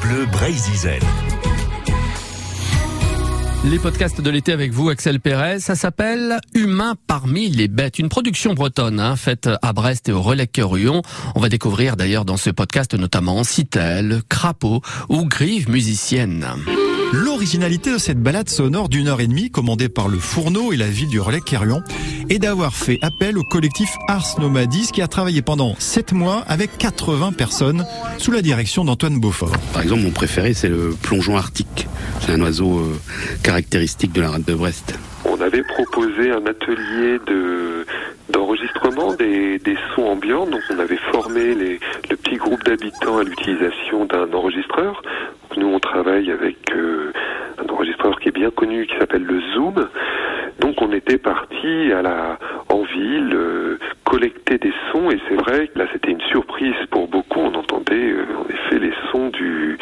Bleu. Les podcasts de l'été avec vous, Axel Perez, ça s'appelle Humain parmi les bêtes, une production bretonne hein, faite à Brest et au relais Ruon. On va découvrir d'ailleurs dans ce podcast notamment Citel, Crapaud ou Grive musicienne. L'originalité de cette balade sonore d'une heure et demie commandée par le Fourneau et la ville du relais Quérion est d'avoir fait appel au collectif Ars Nomadis qui a travaillé pendant 7 mois avec 80 personnes sous la direction d'Antoine Beaufort. Par exemple, mon préféré c'est le plongeon arctique. C'est un oiseau euh, caractéristique de la rade de Brest. On avait proposé un atelier de d'enregistrement des, des, sons ambiants. Donc on avait formé les, le petit groupe d'habitants à l'utilisation d'un enregistreur. Nous on travaille avec euh, un enregistreur qui est bien connu qui s'appelle le Zoom. Donc on était parti à la en ville euh, collecter des sons et c'est vrai que là c'était une surprise pour beaucoup. On entendait euh, en effet les sons du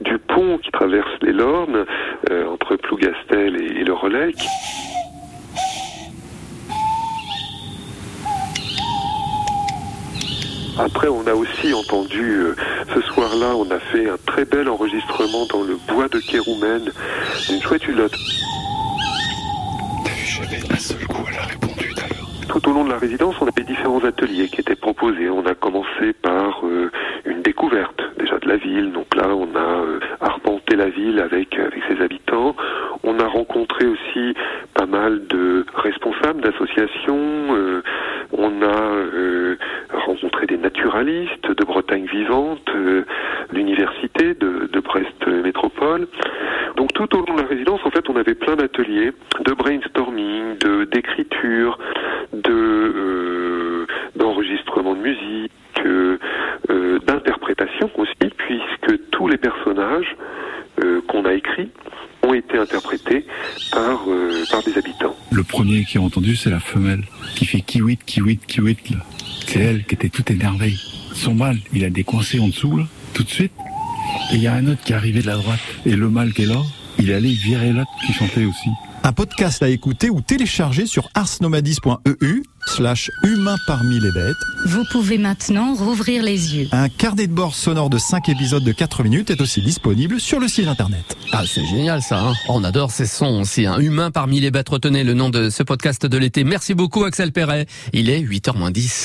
du pont qui traverse les Lornes entre Plougastel et, le Relais. Après, on a aussi entendu, ce on a fait un très bel enregistrement dans le bois de Kéroumen, une chouette hulotte. T'as vu, j'avais un seul coup, elle a répondu d'ailleurs. Tout au long de la résidence, on avait différents ateliers qui étaient proposés. On a commencé par euh, une découverte déjà de la ville. Donc là, on a euh, arpenté la ville avec, avec ses habitants. On a rencontré aussi pas mal de responsables d'associations. Euh, on a euh, naturalistes de Bretagne vivante, euh, l'université de, de, Brest Métropole. Donc tout au long de la résidence, en fait, on avait plein d'ateliers, de brainstorming, de d'écriture, de d'enregistrement de musique, d'interprétation aussi, puisque tous les personnages qu'on a écrits ont été interprétés par, euh, par des habitants. Le premier qui a entendu, c'est la femelle, qui fait kiwit, kiwit, kiwit. C'est elle qui était toute énervée. Son mâle, il a décoincé en dessous, là, tout de suite. Et il y a un autre qui est arrivé de la droite. Et le mâle qui est là, il est allé virer l'autre qui chantait aussi. Un podcast à écouter ou télécharger sur arsnomadis.eu slash humain parmi les bêtes. Vous pouvez maintenant rouvrir les yeux. Un carnet de bord sonore de 5 épisodes de 4 minutes est aussi disponible sur le site internet. Ah, c'est génial ça. Hein On adore ces sons aussi. Un humain parmi les bêtes. Retenez le nom de ce podcast de l'été. Merci beaucoup Axel Perret. Il est 8h10.